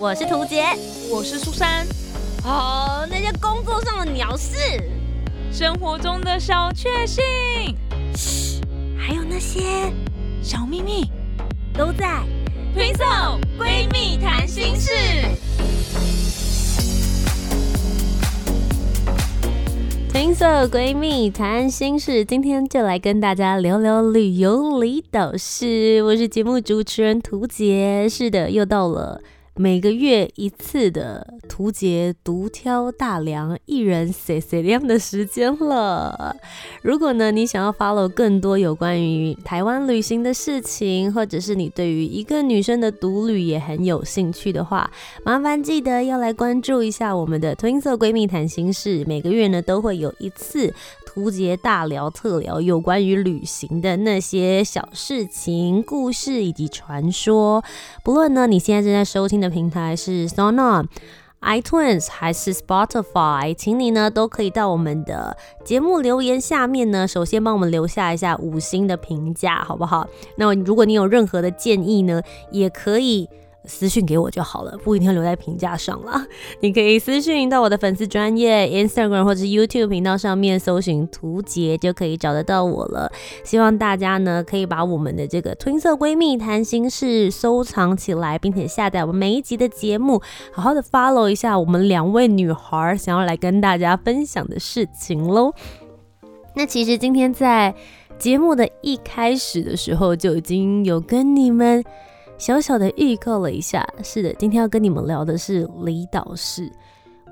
我是涂杰，我是苏珊。哦，那些工作上的鸟事，生活中的小确幸，嘘，还有那些小秘密，都在 Twinkle 闺蜜谈心事。青色闺蜜谈心事，今天就来跟大家聊聊旅游离岛事。我是节目主持人涂杰，是的，又到了。每个月一次的图杰独挑大梁，一人 say say 亮的时间了。如果呢，你想要 follow 更多有关于台湾旅行的事情，或者是你对于一个女生的独旅也很有兴趣的话，麻烦记得要来关注一下我们的 Twin 色闺蜜谈心事。每个月呢，都会有一次图杰大聊特聊有关于旅行的那些小事情、故事以及传说。不论呢，你现在正在收听的。平台是 Sonar、iTunes 还是 Spotify，请你呢都可以到我们的节目留言下面呢，首先帮我们留下一下五星的评价，好不好？那如果你有任何的建议呢，也可以。私讯给我就好了，不一定要留在评价上了。你可以私讯到我的粉丝专业 Instagram 或者 YouTube 频道上面搜寻图杰，就可以找得到我了。希望大家呢可以把我们的这个吞色闺蜜谈心事收藏起来，并且下载我们每一集的节目，好好的 follow 一下我们两位女孩想要来跟大家分享的事情喽。那其实今天在节目的一开始的时候就已经有跟你们。小小的预告了一下，是的，今天要跟你们聊的是离岛市。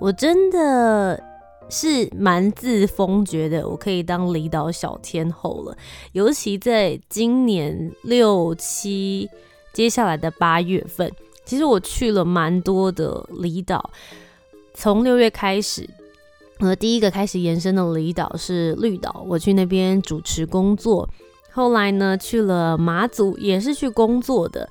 我真的是蛮自封，觉得我可以当离岛小天后了。尤其在今年六七，接下来的八月份，其实我去了蛮多的离岛。从六月开始，我呃，第一个开始延伸的离岛是绿岛，我去那边主持工作。后来呢，去了马祖，也是去工作的。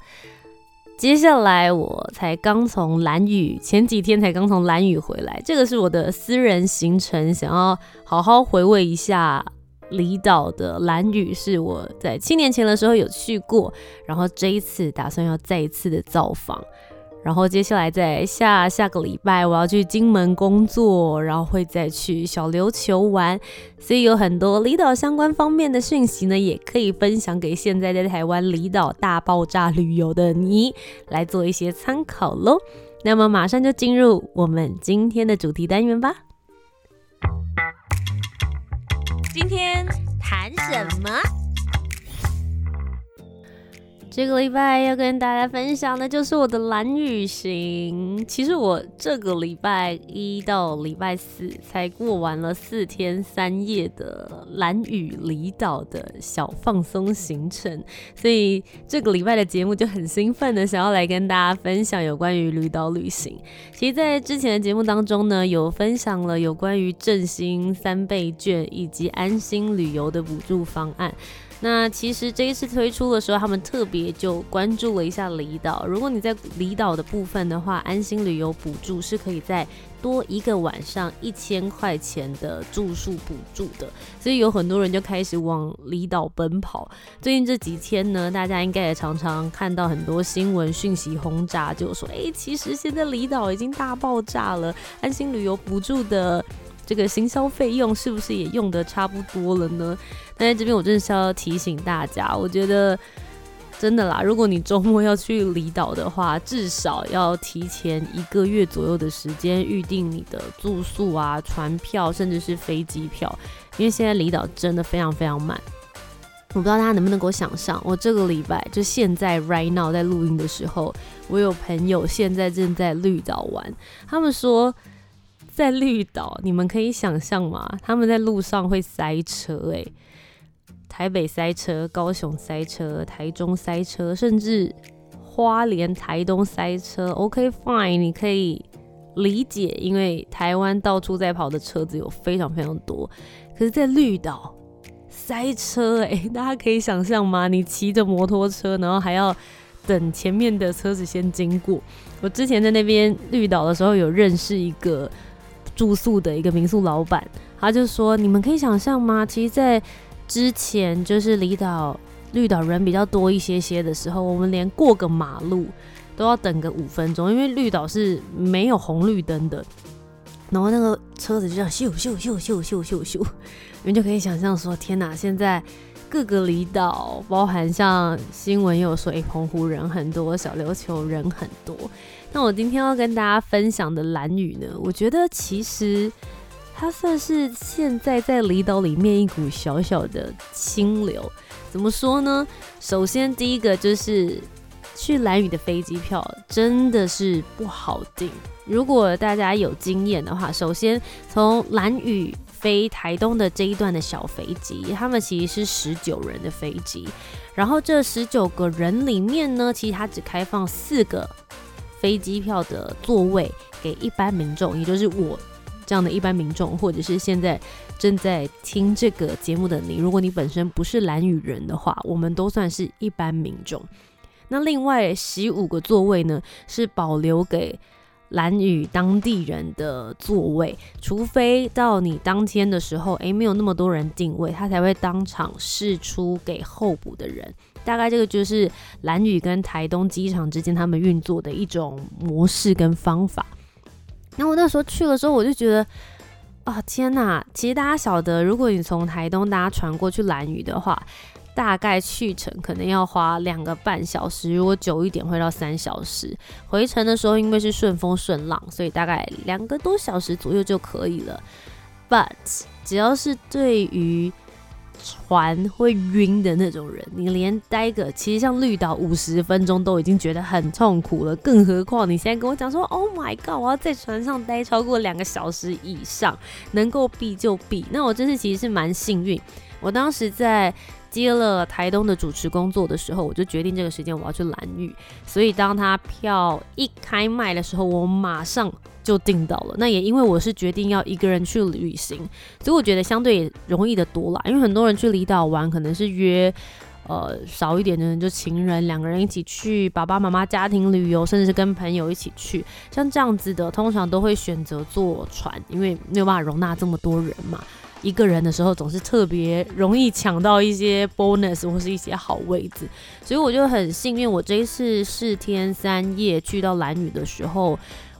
接下来我才刚从蓝屿，前几天才刚从蓝屿回来。这个是我的私人行程，想要好好回味一下离岛的蓝屿，是我在七年前的时候有去过，然后这一次打算要再一次的造访。然后接下来在下下个礼拜我要去金门工作，然后会再去小琉球玩，所以有很多离岛相关方面的讯息呢，也可以分享给现在在台湾离岛大爆炸旅游的你来做一些参考喽。那么马上就进入我们今天的主题单元吧。今天谈什么？这个礼拜要跟大家分享的就是我的蓝雨行。其实我这个礼拜一到礼拜四才过完了四天三夜的蓝雨离岛的小放松行程，所以这个礼拜的节目就很兴奋的想要来跟大家分享有关于离岛旅行。其实，在之前的节目当中呢，有分享了有关于振兴三倍券以及安心旅游的补助方案。那其实这一次推出的时候，他们特别就关注了一下离岛。如果你在离岛的部分的话，安心旅游补助是可以在多一个晚上一千块钱的住宿补助的，所以有很多人就开始往离岛奔跑。最近这几天呢，大家应该也常常看到很多新闻讯息轰炸，就说，哎，其实现在离岛已经大爆炸了，安心旅游补助的。这个行销费用是不是也用的差不多了呢？那在这边我真的是要提醒大家，我觉得真的啦，如果你周末要去离岛的话，至少要提前一个月左右的时间预定你的住宿啊、船票，甚至是飞机票，因为现在离岛真的非常非常满。我不知道大家能不能够想象，我这个礼拜就现在 right now 在录音的时候，我有朋友现在正在绿岛玩，他们说。在绿岛，你们可以想象吗？他们在路上会塞车，诶，台北塞车，高雄塞车，台中塞车，甚至花莲、台东塞车。OK fine，你可以理解，因为台湾到处在跑的车子有非常非常多。可是，在绿岛塞车，诶，大家可以想象吗？你骑着摩托车，然后还要等前面的车子先经过。我之前在那边绿岛的时候，有认识一个。住宿的一个民宿老板，他就说：“你们可以想象吗？其实，在之前就是离岛绿岛人比较多一些些的时候，我们连过个马路都要等个五分钟，因为绿岛是没有红绿灯的。然后那个车子就这样咻咻咻咻咻咻咻，你们就可以想象说，天哪！现在各个离岛，包含像新闻也有说，哎，澎湖人很多，小琉球人很多。那我今天要跟大家分享的蓝屿呢，我觉得其实它算是现在在离岛里面一股小小的清流。怎么说呢？首先第一个就是去蓝屿的飞机票真的是不好订。如果大家有经验的话，首先从蓝屿飞台东的这一段的小飞机，他们其实是十九人的飞机，然后这十九个人里面呢，其实它只开放四个飞机票的座位给一般民众，也就是我这样的一般民众，或者是现在正在听这个节目的你，如果你本身不是蓝屿人的话，我们都算是一般民众。那另外十五个座位呢，是保留给。蓝屿当地人的座位，除非到你当天的时候，诶，没有那么多人定位，他才会当场试出给候补的人。大概这个就是蓝屿跟台东机场之间他们运作的一种模式跟方法。那我那时候去的时候，我就觉得，啊，天呐！其实大家晓得，如果你从台东搭船过去蓝屿的话。大概去程可能要花两个半小时，如果久一点会到三小时。回程的时候因为是顺风顺浪，所以大概两个多小时左右就可以了。But 只要是对于船会晕的那种人，你连待个其实像绿岛五十分钟都已经觉得很痛苦了，更何况你现在跟我讲说，Oh my god，我要在船上待超过两个小时以上，能够避就避。那我真是其实是蛮幸运，我当时在。接了台东的主持工作的时候，我就决定这个时间我要去蓝屿，所以当他票一开卖的时候，我马上就订到了。那也因为我是决定要一个人去旅行，所以我觉得相对也容易的多啦。因为很多人去离岛玩，可能是约呃少一点的人，就情人两个人一起去，爸爸妈妈家庭旅游，甚至是跟朋友一起去，像这样子的，通常都会选择坐船，因为没有办法容纳这么多人嘛。一个人的时候总是特别容易抢到一些 bonus 或是一些好位置，所以我就很幸运，我这一次四天三夜去到蓝屿的时候，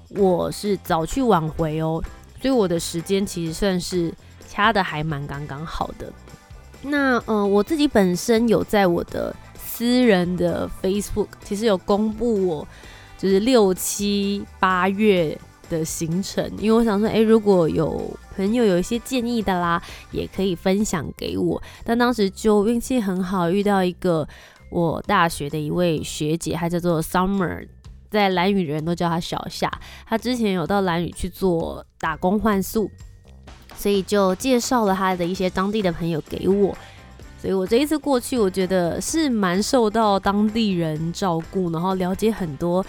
我是早去晚回哦，所以我的时间其实算是掐的还蛮刚刚好的。那呃，我自己本身有在我的私人的 Facebook 其实有公布我就是六七八月。的行程，因为我想说，哎，如果有朋友有一些建议的啦，也可以分享给我。但当时就运气很好，遇到一个我大学的一位学姐，她叫做 Summer，在蓝屿人都叫她小夏。她之前有到蓝屿去做打工换宿，所以就介绍了她的一些当地的朋友给我。所以我这一次过去，我觉得是蛮受到当地人照顾，然后了解很多。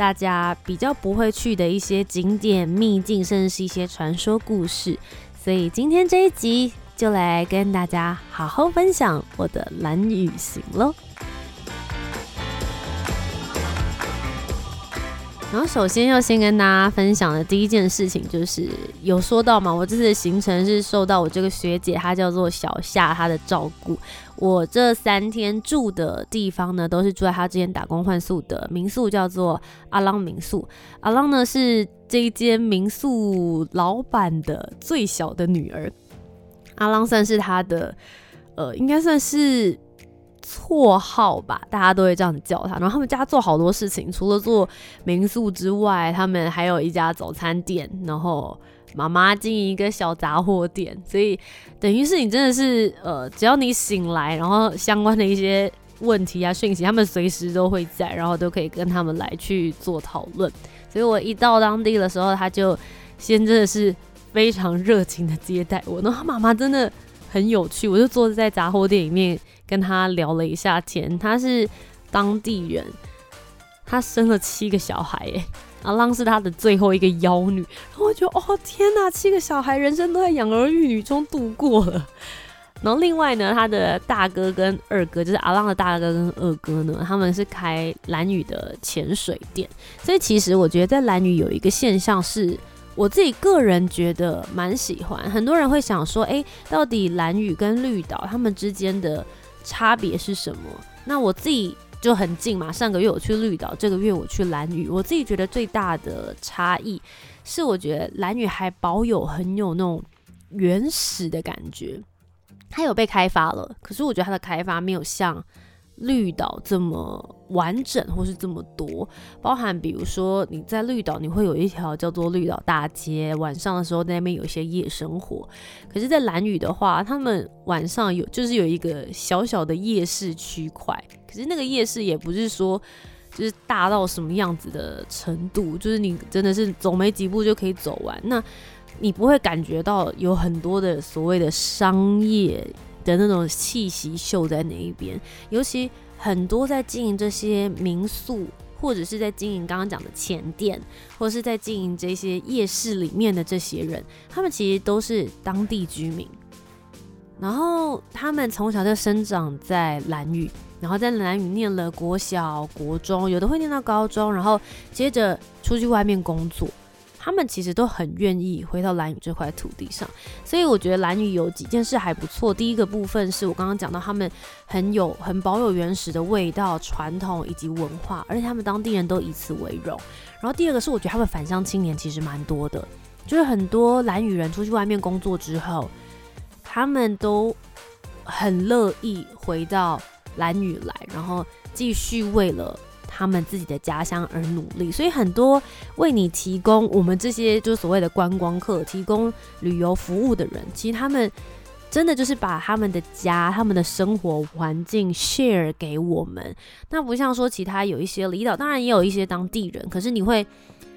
大家比较不会去的一些景点秘境，甚至是一些传说故事，所以今天这一集就来跟大家好好分享我的蓝雨行喽。然后首先要先跟大家分享的第一件事情，就是有说到嘛，我这次的行程是受到我这个学姐，她叫做小夏，她的照顾。我这三天住的地方呢，都是住在她之前打工换宿的民宿，叫做阿浪民宿。阿浪呢是这一间民宿老板的最小的女儿，阿浪算是他的，呃，应该算是。绰号吧，大家都会这样叫他。然后他们家做好多事情，除了做民宿之外，他们还有一家早餐店，然后妈妈经营一个小杂货店。所以等于是你真的是呃，只要你醒来，然后相关的一些问题啊讯息，他们随时都会在，然后都可以跟他们来去做讨论。所以我一到当地的时候，他就先真的是非常热情的接待我。然后他妈妈真的很有趣，我就坐在杂货店里面。跟他聊了一下天，他是当地人，他生了七个小孩，哎，阿浪是他的最后一个妖女，然后我就哦天哪，七个小孩，人生都在养儿育女中度过了。然后另外呢，他的大哥跟二哥，就是阿浪的大哥跟二哥呢，他们是开蓝屿的潜水店。所以其实我觉得在蓝屿有一个现象是，我自己个人觉得蛮喜欢。很多人会想说，哎，到底蓝屿跟绿岛他们之间的差别是什么？那我自己就很近嘛。上个月我去绿岛，这个月我去蓝屿。我自己觉得最大的差异是，我觉得蓝屿还保有很有那种原始的感觉。它有被开发了，可是我觉得它的开发没有像。绿岛这么完整，或是这么多，包含比如说你在绿岛，你会有一条叫做绿岛大街，晚上的时候那边有一些夜生活。可是，在蓝屿的话，他们晚上有就是有一个小小的夜市区块，可是那个夜市也不是说就是大到什么样子的程度，就是你真的是走没几步就可以走完，那你不会感觉到有很多的所谓的商业。的那种气息秀在那一边，尤其很多在经营这些民宿，或者是在经营刚刚讲的前店，或是在经营这些夜市里面的这些人，他们其实都是当地居民，然后他们从小就生长在蓝屿，然后在蓝屿念了国小、国中，有的会念到高中，然后接着出去外面工作。他们其实都很愿意回到蓝屿这块土地上，所以我觉得蓝屿有几件事还不错。第一个部分是我刚刚讲到，他们很有很保有原始的味道、传统以及文化，而且他们当地人都以此为荣。然后第二个是我觉得他们返乡青年其实蛮多的，就是很多蓝屿人出去外面工作之后，他们都很乐意回到蓝屿来，然后继续为了。他们自己的家乡而努力，所以很多为你提供我们这些就所谓的观光客提供旅游服务的人，其实他们真的就是把他们的家、他们的生活环境 share 给我们。那不像说其他有一些离岛，当然也有一些当地人，可是你会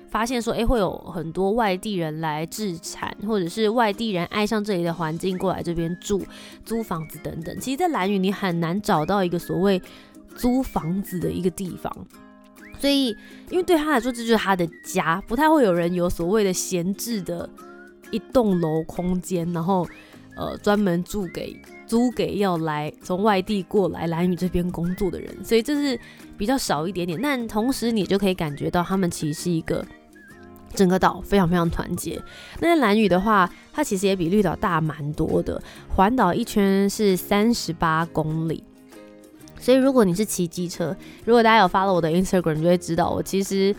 发现说，诶，会有很多外地人来置产，或者是外地人爱上这里的环境过来这边住、租房子等等。其实，在蓝屿你很难找到一个所谓。租房子的一个地方，所以因为对他来说这就是他的家，不太会有人有所谓的闲置的一栋楼空间，然后呃专门住给租给要来从外地过来蓝屿这边工作的人，所以这是比较少一点点。但同时你就可以感觉到他们其实是一个整个岛非常非常团结。那蓝屿的话，它其实也比绿岛大蛮多的，环岛一圈是三十八公里。所以，如果你是骑机车，如果大家有发了我的 Instagram，就会知道我其实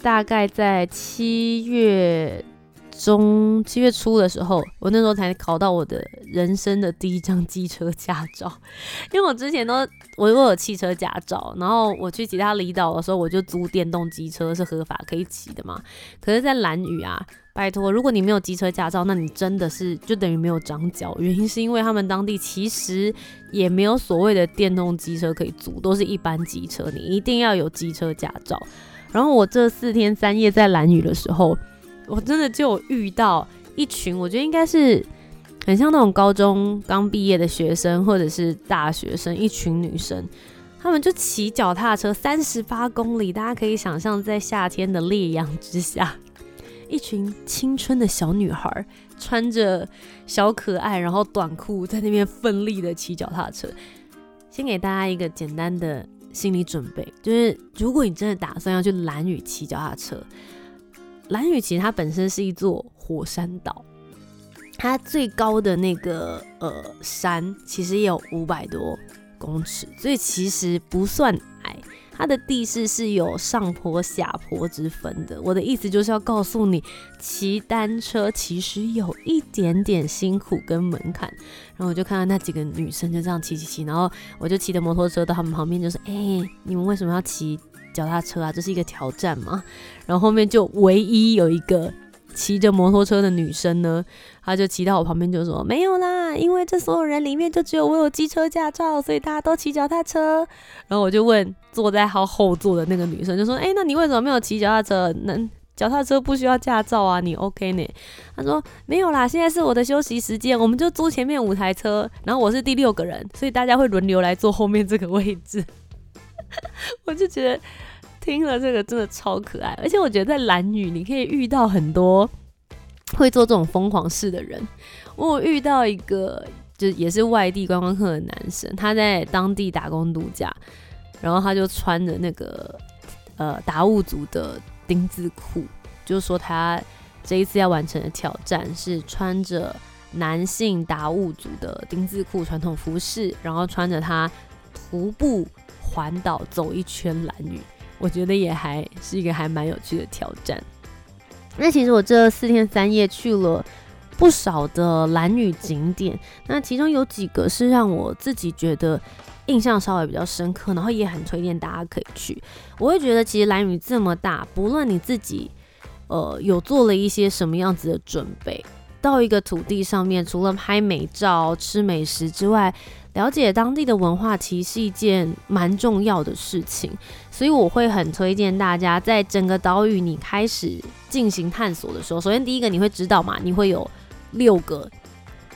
大概在七月中、七月初的时候，我那时候才考到我的人生的第一张机车驾照。因为我之前都我我有汽车驾照，然后我去其他离岛的时候，我就租电动机车是合法可以骑的嘛。可是，在蓝屿啊。拜托，如果你没有机车驾照，那你真的是就等于没有长脚。原因是因为他们当地其实也没有所谓的电动机车可以租，都是一般机车，你一定要有机车驾照。然后我这四天三夜在蓝屿的时候，我真的就遇到一群，我觉得应该是很像那种高中刚毕业的学生或者是大学生，一群女生，他们就骑脚踏车三十八公里，大家可以想象在夏天的烈阳之下。一群青春的小女孩，穿着小可爱，然后短裤，在那边奋力的骑脚踏车。先给大家一个简单的心理准备，就是如果你真的打算要去蓝屿骑脚踏车，蓝屿其实它本身是一座火山岛，它最高的那个呃山其实也有五百多公尺，所以其实不算矮。它的地势是有上坡下坡之分的。我的意思就是要告诉你，骑单车其实有一点点辛苦跟门槛。然后我就看到那几个女生就这样骑骑骑，然后我就骑着摩托车到他们旁边，就说：“哎，你们为什么要骑脚踏车啊？这是一个挑战吗？”然后后面就唯一有一个。骑着摩托车的女生呢，他就骑到我旁边就说：“没有啦，因为这所有人里面就只有我有机车驾照，所以大家都骑脚踏车。”然后我就问坐在她后座的那个女生，就说：“哎，那你为什么没有骑脚踏车？那脚踏车不需要驾照啊，你 OK 呢？”她说：“没有啦，现在是我的休息时间，我们就租前面五台车，然后我是第六个人，所以大家会轮流来坐后面这个位置。”我就觉得。听了这个真的超可爱，而且我觉得在蓝雨你可以遇到很多会做这种疯狂事的人。我遇到一个就也是外地观光客的男生，他在当地打工度假，然后他就穿着那个呃达悟族的丁字裤，就说他这一次要完成的挑战是穿着男性达悟族的丁字裤传统服饰，然后穿着他徒步。环岛走一圈蓝屿，我觉得也还是一个还蛮有趣的挑战。那其实我这四天三夜去了不少的蓝屿景点，那其中有几个是让我自己觉得印象稍微比较深刻，然后也很推荐大家可以去。我会觉得其实蓝屿这么大，不论你自己呃有做了一些什么样子的准备。到一个土地上面，除了拍美照、吃美食之外，了解当地的文化其实是一件蛮重要的事情。所以我会很推荐大家，在整个岛屿你开始进行探索的时候，首先第一个你会知道嘛，你会有六个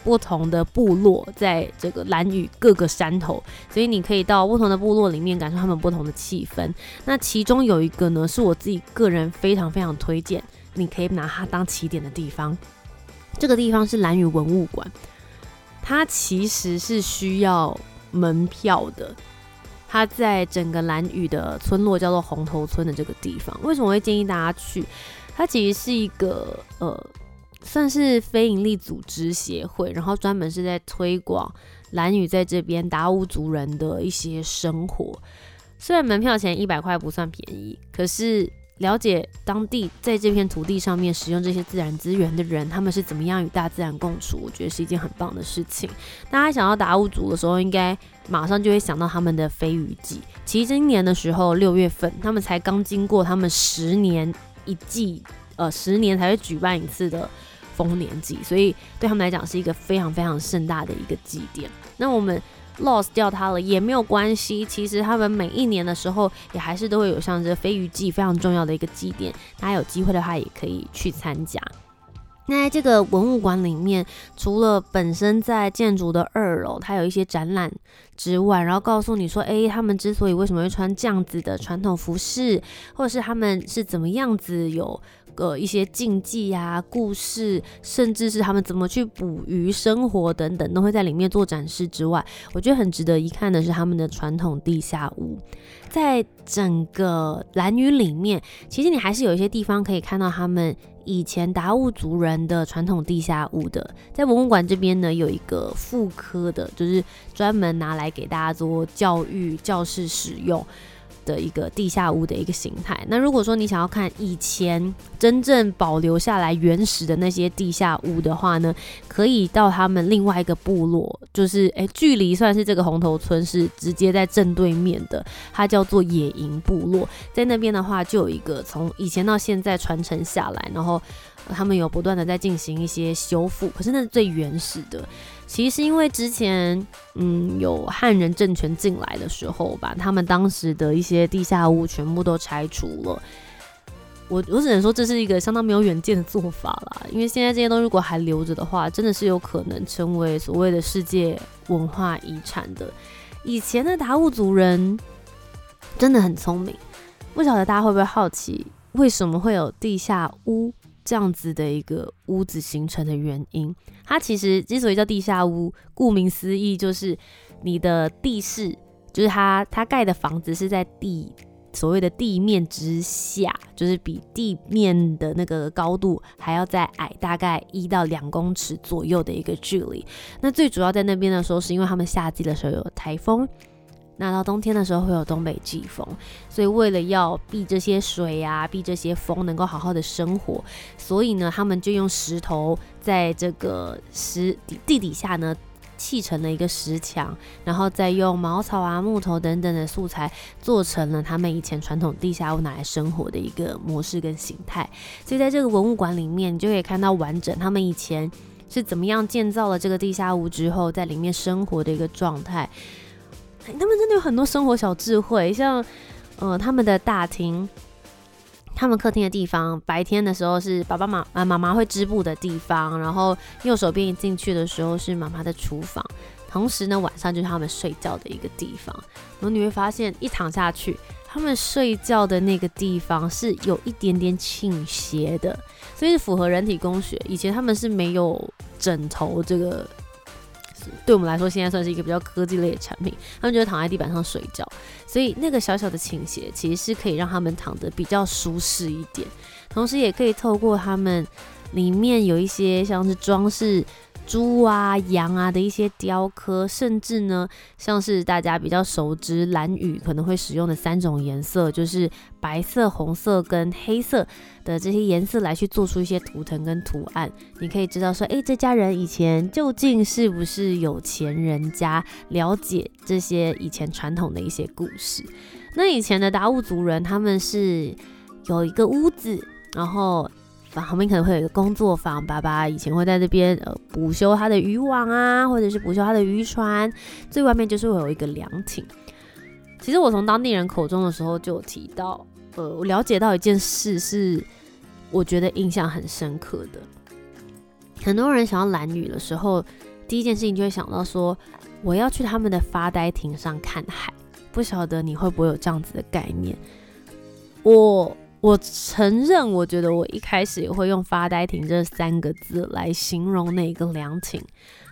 不同的部落在这个蓝屿各个山头，所以你可以到不同的部落里面感受他们不同的气氛。那其中有一个呢，是我自己个人非常非常推荐，你可以拿它当起点的地方。这个地方是蓝屿文物馆，它其实是需要门票的。它在整个蓝屿的村落叫做红头村的这个地方，为什么会建议大家去？它其实是一个呃，算是非营利组织协会，然后专门是在推广蓝屿在这边达悟族人的一些生活。虽然门票钱一百块不算便宜，可是。了解当地在这片土地上面使用这些自然资源的人，他们是怎么样与大自然共处？我觉得是一件很棒的事情。大家想到达悟族的时候，应该马上就会想到他们的飞鱼季。其实今年的时候，六月份他们才刚经过他们十年一季，呃，十年才会举办一次的丰年祭，所以对他们来讲是一个非常非常盛大的一个祭典。那我们。Lost 掉它了也没有关系，其实他们每一年的时候也还是都会有像这飞鱼祭非常重要的一个祭典，大家有机会的话也可以去参加。那在这个文物馆里面，除了本身在建筑的二楼它有一些展览之外，然后告诉你说，诶，他们之所以为什么会穿这样子的传统服饰，或者是他们是怎么样子有。呃，一些禁忌啊、故事，甚至是他们怎么去捕鱼、生活等等，都会在里面做展示。之外，我觉得很值得一看的是他们的传统地下屋。在整个蓝屿里面，其实你还是有一些地方可以看到他们以前达悟族人的传统地下屋的。在文物馆这边呢，有一个妇科的，就是专门拿来给大家做教育教室使用。的一个地下屋的一个形态。那如果说你想要看以前真正保留下来原始的那些地下屋的话呢，可以到他们另外一个部落，就是诶，距离算是这个红头村是直接在正对面的，它叫做野营部落。在那边的话，就有一个从以前到现在传承下来，然后他们有不断的在进行一些修复，可是那是最原始的。其实因为之前，嗯，有汉人政权进来的时候，把他们当时的一些地下屋全部都拆除了。我我只能说这是一个相当没有远见的做法啦。因为现在这些东西如果还留着的话，真的是有可能成为所谓的世界文化遗产的。以前的达悟族人真的很聪明，不晓得大家会不会好奇，为什么会有地下屋？这样子的一个屋子形成的原因，它其实之所以叫地下屋，顾名思义就是你的地势，就是它它盖的房子是在地所谓的地面之下，就是比地面的那个高度还要再矮大概一到两公尺左右的一个距离。那最主要在那边的时候，是因为他们夏季的时候有台风。那到冬天的时候会有东北季风，所以为了要避这些水啊，避这些风，能够好好的生活，所以呢，他们就用石头在这个石地地底下呢砌成了一个石墙，然后再用茅草啊、木头等等的素材做成了他们以前传统地下屋拿来生活的一个模式跟形态。所以在这个文物馆里面，你就可以看到完整他们以前是怎么样建造了这个地下屋之后，在里面生活的一个状态。他们真的有很多生活小智慧，像，呃，他们的大厅，他们客厅的地方，白天的时候是爸爸妈妈妈妈会织布的地方，然后右手边一进去的时候是妈妈的厨房，同时呢，晚上就是他们睡觉的一个地方。然后你会发现，一躺下去，他们睡觉的那个地方是有一点点倾斜的，所以是符合人体工学。以前他们是没有枕头这个。对我们来说，现在算是一个比较科技类的产品。他们就躺在地板上睡觉，所以那个小小的倾斜其实是可以让他们躺得比较舒适一点，同时也可以透过他们里面有一些像是装饰。猪啊、羊啊的一些雕刻，甚至呢，像是大家比较熟知蓝雨可能会使用的三种颜色，就是白色、红色跟黑色的这些颜色来去做出一些图腾跟图案。你可以知道说，诶，这家人以前究竟是不是有钱人家？了解这些以前传统的一些故事。那以前的达悟族人，他们是有一个屋子，然后。旁边可能会有一个工作坊，爸爸以前会在这边呃补修他的渔网啊，或者是补修他的渔船。最外面就是会有一个凉亭。其实我从当地人口中的时候就提到，呃，我了解到一件事是我觉得印象很深刻的。很多人想要蓝雨的时候，第一件事情就会想到说，我要去他们的发呆亭上看海。不晓得你会不会有这样子的概念？我。我承认，我觉得我一开始也会用“发呆亭”这三个字来形容那个凉亭，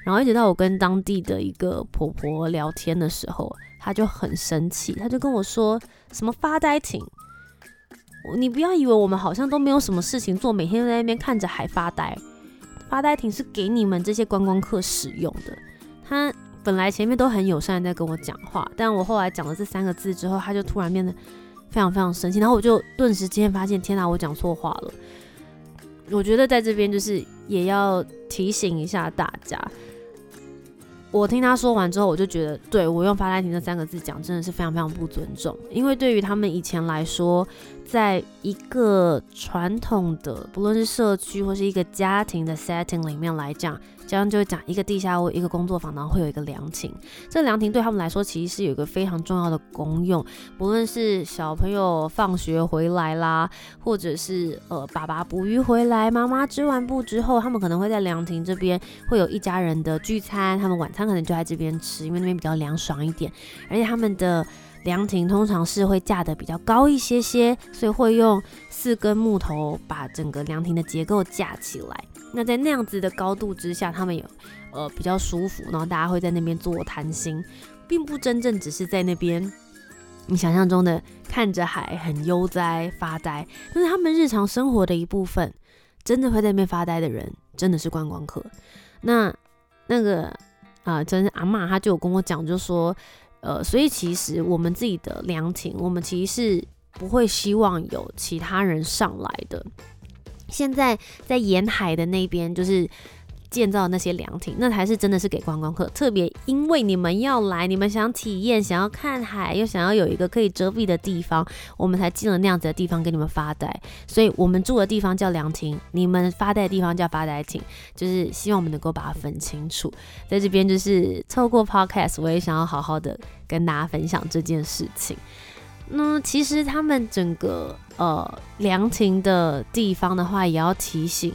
然后一直到我跟当地的一个婆婆聊天的时候，她就很生气，她就跟我说：“什么发呆亭？你不要以为我们好像都没有什么事情做，每天都在那边看着海发呆。发呆亭是给你们这些观光客使用的。”她本来前面都很友善在跟我讲话，但我后来讲了这三个字之后，她就突然变得。非常非常生气，然后我就顿时间发现，天哪，我讲错话了。我觉得在这边就是也要提醒一下大家。我听他说完之后，我就觉得，对我用“发呆亭”这三个字讲，真的是非常非常不尊重。因为对于他们以前来说，在一个传统的，不论是社区或是一个家庭的 setting 里面来讲。这样就会讲一个地下屋，一个工作坊，然后会有一个凉亭。这凉亭对他们来说，其实是有一个非常重要的功用。不论是小朋友放学回来啦，或者是呃爸爸捕鱼回来，妈妈织完布之后，他们可能会在凉亭这边会有一家人的聚餐。他们晚餐可能就在这边吃，因为那边比较凉爽一点。而且他们的凉亭通常是会架得比较高一些些，所以会用四根木头把整个凉亭的结构架起来。那在那样子的高度之下，他们有呃比较舒服，然后大家会在那边做谈心，并不真正只是在那边你想象中的看着海很悠哉发呆，但是他们日常生活的一部分，真的会在那边发呆的人真的是观光客。那那个啊，真是阿妈，她就有跟我讲，就说呃，所以其实我们自己的凉亭，我们其实是不会希望有其他人上来的。现在在沿海的那边，就是建造那些凉亭，那才是真的是给观光客。特别因为你们要来，你们想体验，想要看海，又想要有一个可以遮蔽的地方，我们才进了那样子的地方给你们发呆。所以我们住的地方叫凉亭，你们发呆的地方叫发呆亭，就是希望我们能够把它分清楚。在这边就是透过 podcast，我也想要好好的跟大家分享这件事情。那其实他们整个呃凉亭的地方的话，也要提醒，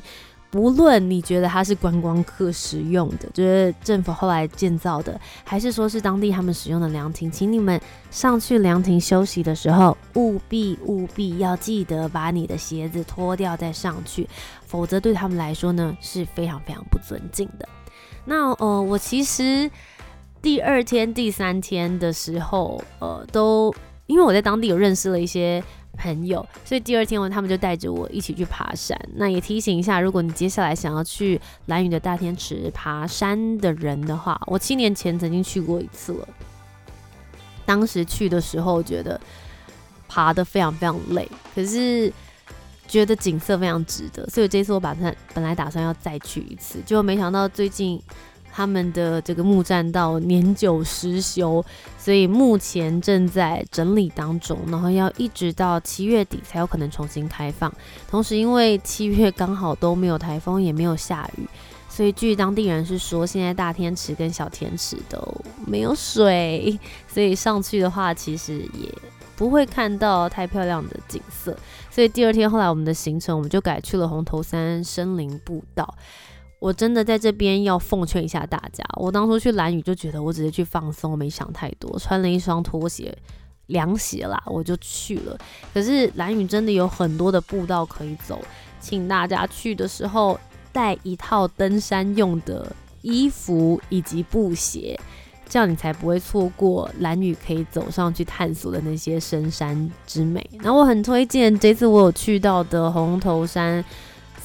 不论你觉得它是观光客使用的，就是政府后来建造的，还是说是当地他们使用的凉亭，请你们上去凉亭休息的时候，务必务必要记得把你的鞋子脱掉再上去，否则对他们来说呢是非常非常不尊敬的。那呃，我其实第二天、第三天的时候，呃，都。因为我在当地有认识了一些朋友，所以第二天他们就带着我一起去爬山。那也提醒一下，如果你接下来想要去蓝雨的大天池爬山的人的话，我七年前曾经去过一次了。当时去的时候觉得爬的非常非常累，可是觉得景色非常值得，所以这次我打算本来打算要再去一次，结果没想到最近。他们的这个木栈道年久失修，所以目前正在整理当中，然后要一直到七月底才有可能重新开放。同时，因为七月刚好都没有台风，也没有下雨，所以据当地人是说，现在大天池跟小天池都没有水，所以上去的话，其实也不会看到太漂亮的景色。所以第二天后来我们的行程，我们就改去了红头山森林步道。我真的在这边要奉劝一下大家，我当初去蓝雨就觉得我只是去放松，没想太多，穿了一双拖鞋，凉鞋啦，我就去了。可是蓝雨真的有很多的步道可以走，请大家去的时候带一套登山用的衣服以及布鞋，这样你才不会错过蓝雨可以走上去探索的那些深山之美。然后我很推荐这次我有去到的红头山。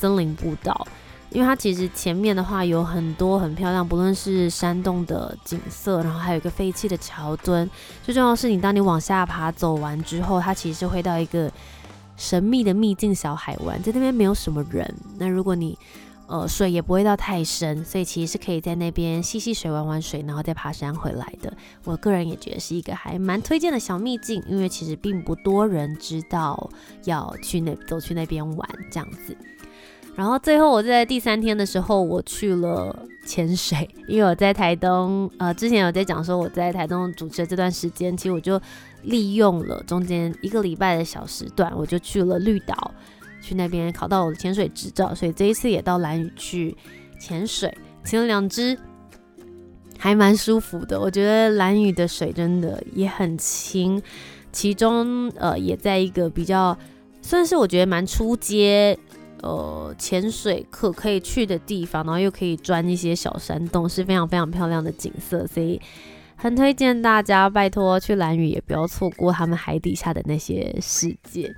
森林步道，因为它其实前面的话有很多很漂亮，不论是山洞的景色，然后还有一个废弃的桥墩。最重要是，你当你往下爬走完之后，它其实会到一个神秘的秘境小海湾，在那边没有什么人。那如果你呃，水也不会到太深，所以其实是可以在那边戏戏水、玩玩水，然后再爬山回来的。我个人也觉得是一个还蛮推荐的小秘境，因为其实并不多人知道要去那走去那边玩这样子。然后最后我在第三天的时候，我去了潜水，因为我在台东，呃，之前有在讲说我在台东主持的这段时间，其实我就利用了中间一个礼拜的小时段，我就去了绿岛。去那边考到我的潜水执照，所以这一次也到蓝屿去潜水，潜了两只，还蛮舒服的。我觉得蓝屿的水真的也很清，其中呃也在一个比较算是我觉得蛮出街呃潜水课可以去的地方，然后又可以钻一些小山洞，是非常非常漂亮的景色，所以很推荐大家，拜托去蓝屿也不要错过他们海底下的那些世界。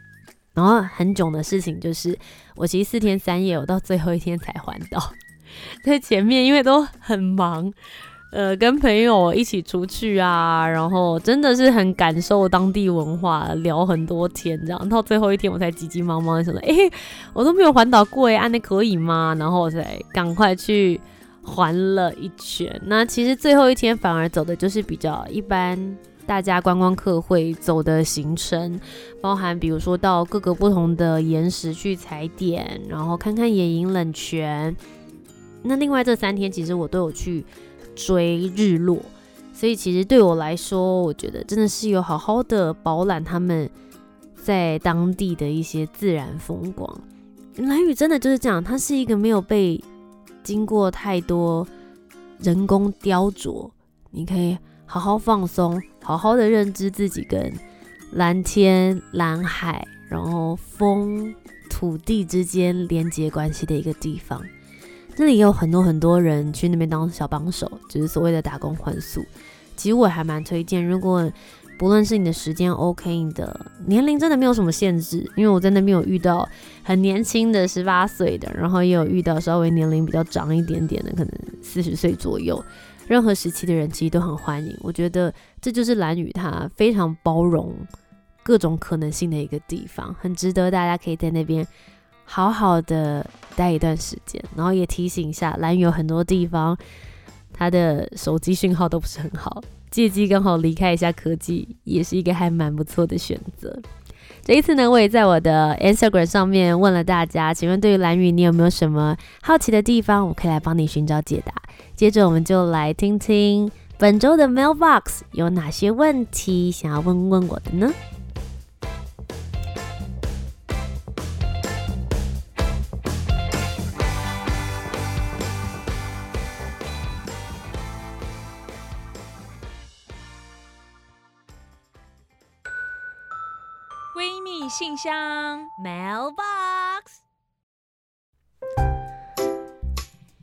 然后很囧的事情就是，我其实四天三夜，我到最后一天才环岛。在前面因为都很忙，呃，跟朋友一起出去啊，然后真的是很感受当地文化，聊很多天这样。到最后一天我才急急忙忙的说：“哎，我都没有环岛过哎，安那可以吗？”然后我才赶快去环了一圈。那其实最后一天反而走的就是比较一般。大家观光客会走的行程，包含比如说到各个不同的岩石去踩点，然后看看野营冷泉。那另外这三天其实我都有去追日落，所以其实对我来说，我觉得真的是有好好的饱览他们在当地的一些自然风光。蓝屿真的就是这样，它是一个没有被经过太多人工雕琢，你可以。好好放松，好好的认知自己跟蓝天、蓝海，然后风、土地之间连接关系的一个地方。这里有很多很多人去那边当小帮手，就是所谓的打工换宿。其实我还蛮推荐，如果不论是你的时间 OK，你的年龄真的没有什么限制，因为我在那边有遇到很年轻的十八岁的，然后也有遇到稍微年龄比较长一点点的，可能四十岁左右。任何时期的人其实都很欢迎，我觉得这就是蓝屿它非常包容各种可能性的一个地方，很值得大家可以在那边好好的待一段时间。然后也提醒一下，蓝屿有很多地方它的手机讯号都不是很好，借机刚好离开一下科技，也是一个还蛮不错的选择。这一次呢，我也在我的 Instagram 上面问了大家，请问对于蓝雨你有没有什么好奇的地方？我可以来帮你寻找解答。接着我们就来听听本周的 Mailbox 有哪些问题想要问问我的呢？信箱 mailbox。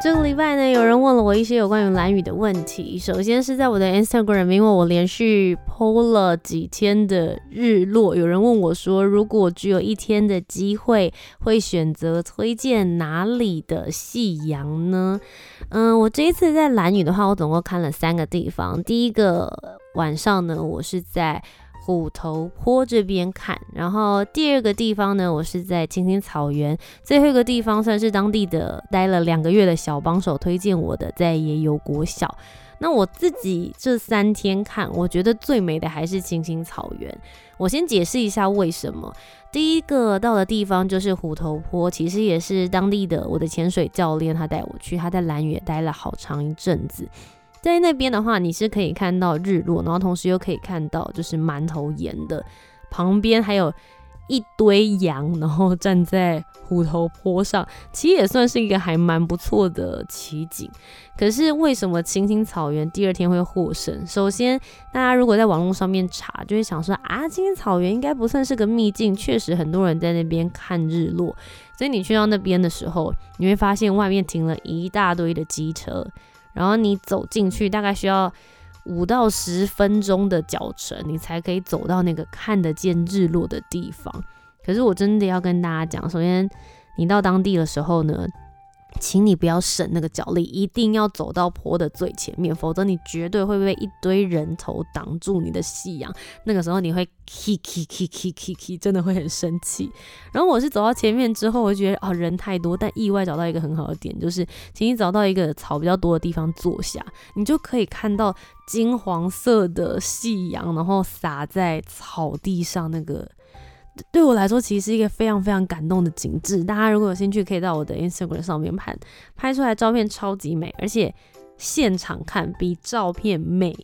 这个礼拜呢，有人问了我一些有关于蓝雨的问题。首先是在我的 Instagram，因为我连续 PO 了几天的日落，有人问我说，如果只有一天的机会，会选择推荐哪里的夕阳呢？嗯，我这一次在蓝雨的话，我总共看了三个地方。第一个晚上呢，我是在。虎头坡这边看，然后第二个地方呢，我是在青青草原，最后一个地方算是当地的待了两个月的小帮手推荐我的，在野游国小。那我自己这三天看，我觉得最美的还是青青草原。我先解释一下为什么。第一个到的地方就是虎头坡，其实也是当地的我的潜水教练他带我去，他在蓝屿待了好长一阵子。在那边的话，你是可以看到日落，然后同时又可以看到就是馒头岩的旁边还有一堆羊，然后站在虎头坡上，其实也算是一个还蛮不错的奇景。可是为什么青青草原第二天会获胜？首先，大家如果在网络上面查，就会想说啊，青青草原应该不算是个秘境，确实很多人在那边看日落。所以你去到那边的时候，你会发现外面停了一大堆的机车。然后你走进去，大概需要五到十分钟的脚程，你才可以走到那个看得见日落的地方。可是我真的要跟大家讲，首先你到当地的时候呢，请你不要省那个脚力，一定要走到坡的最前面，否则你绝对会被一堆人头挡住你的夕阳。那个时候你会 k k k k k k，真的会很生气。然后我是走到前面之后，我就觉得哦人太多，但意外找到一个很好的点，就是请你找到一个草比较多的地方坐下，你就可以看到金黄色的夕阳，然后洒在草地上那个。对我来说，其实是一个非常非常感动的景致。大家如果有兴趣，可以到我的 Instagram 上面拍，拍出来照片超级美，而且现场看比照片美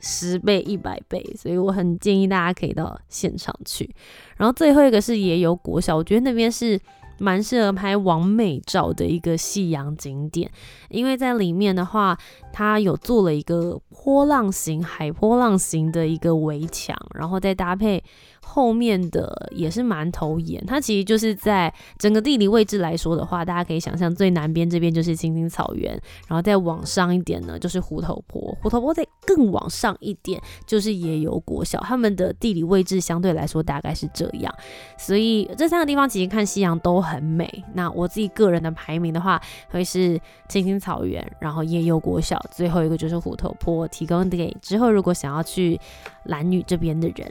十倍、一百倍。所以我很建议大家可以到现场去。然后最后一个是野游国小，我觉得那边是蛮适合拍完美照的一个夕阳景点，因为在里面的话，它有做了一个波浪形、海波浪形的一个围墙，然后再搭配。后面的也是蛮头眼，它其实就是在整个地理位置来说的话，大家可以想象最南边这边就是青青草原，然后再往上一点呢就是虎头坡，虎头坡再更往上一点就是野游国小，他们的地理位置相对来说大概是这样，所以这三个地方其实看夕阳都很美。那我自己个人的排名的话，会是青青草原，然后野游国小，最后一个就是虎头坡，提供给之后如果想要去蓝屿这边的人。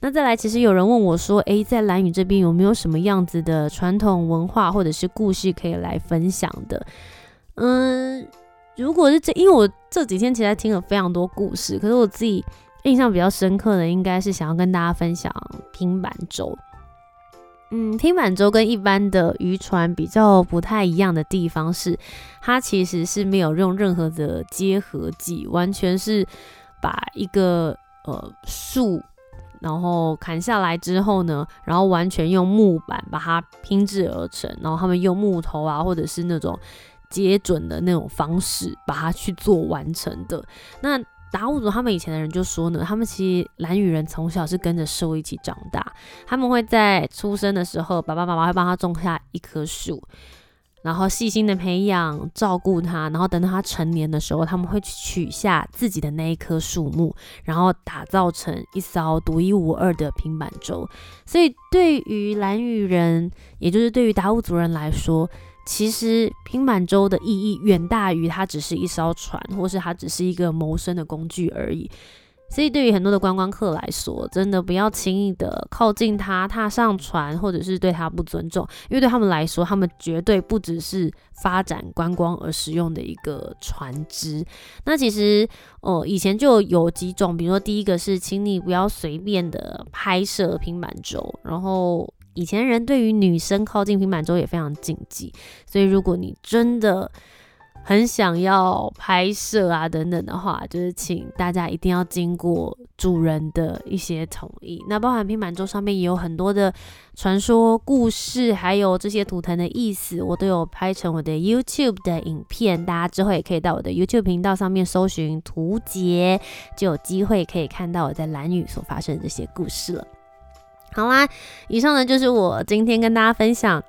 那再来，其实有人问我说：“诶，在蓝屿这边有没有什么样子的传统文化或者是故事可以来分享的？”嗯，如果是这，因为我这几天其实听了非常多故事，可是我自己印象比较深刻的，应该是想要跟大家分享拼板舟。嗯，拼板舟跟一般的渔船比较不太一样的地方是，它其实是没有用任何的结合剂，完全是把一个呃树。然后砍下来之后呢，然后完全用木板把它拼制而成，然后他们用木头啊，或者是那种接准的那种方式把它去做完成的。那达悟族他们以前的人就说呢，他们其实蓝屿人从小是跟着兽一起长大，他们会在出生的时候，爸爸妈妈会帮他种下一棵树。然后细心的培养、照顾它，然后等到它成年的时候，他们会取下自己的那一棵树木，然后打造成一艘独一无二的平板舟。所以，对于蓝屿人，也就是对于达悟族人来说，其实平板舟的意义远大于它只是一艘船，或是它只是一个谋生的工具而已。所以，对于很多的观光客来说，真的不要轻易的靠近它、踏上船，或者是对它不尊重，因为对他们来说，他们绝对不只是发展观光而使用的一个船只。那其实，哦，以前就有几种，比如说第一个是，请你不要随便的拍摄平板舟，然后以前人对于女生靠近平板舟也非常禁忌，所以如果你真的很想要拍摄啊等等的话，就是请大家一定要经过主人的一些同意。那包含平板桌上面也有很多的传说故事，还有这些图腾的意思，我都有拍成我的 YouTube 的影片。大家之后也可以到我的 YouTube 频道上面搜寻图节，就有机会可以看到我在蓝屿所发生的这些故事了。好啦，以上呢就是我今天跟大家分享。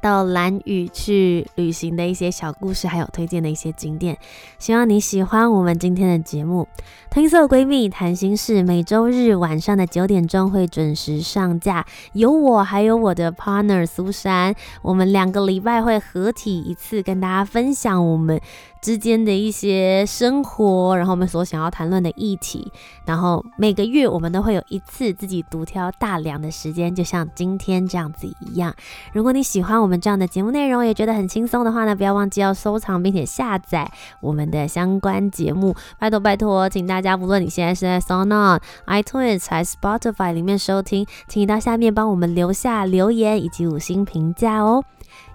到蓝雨去旅行的一些小故事，还有推荐的一些景点，希望你喜欢我们今天的节目。褪色闺蜜谈心事，每周日晚上的九点钟会准时上架。有我，还有我的 partner 苏珊，我们两个礼拜会合体一次，跟大家分享我们。之间的一些生活，然后我们所想要谈论的议题，然后每个月我们都会有一次自己独挑大梁的时间，就像今天这样子一样。如果你喜欢我们这样的节目内容，也觉得很轻松的话呢，不要忘记要收藏并且下载我们的相关节目。拜托拜托，请大家，不论你现在是在 s o n On、iTunes 还是 Spotify 里面收听，请你到下面帮我们留下留言以及五星评价哦。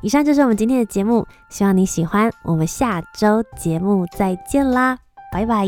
以上就是我们今天的节目，希望你喜欢。我们下周节目再见啦，拜拜。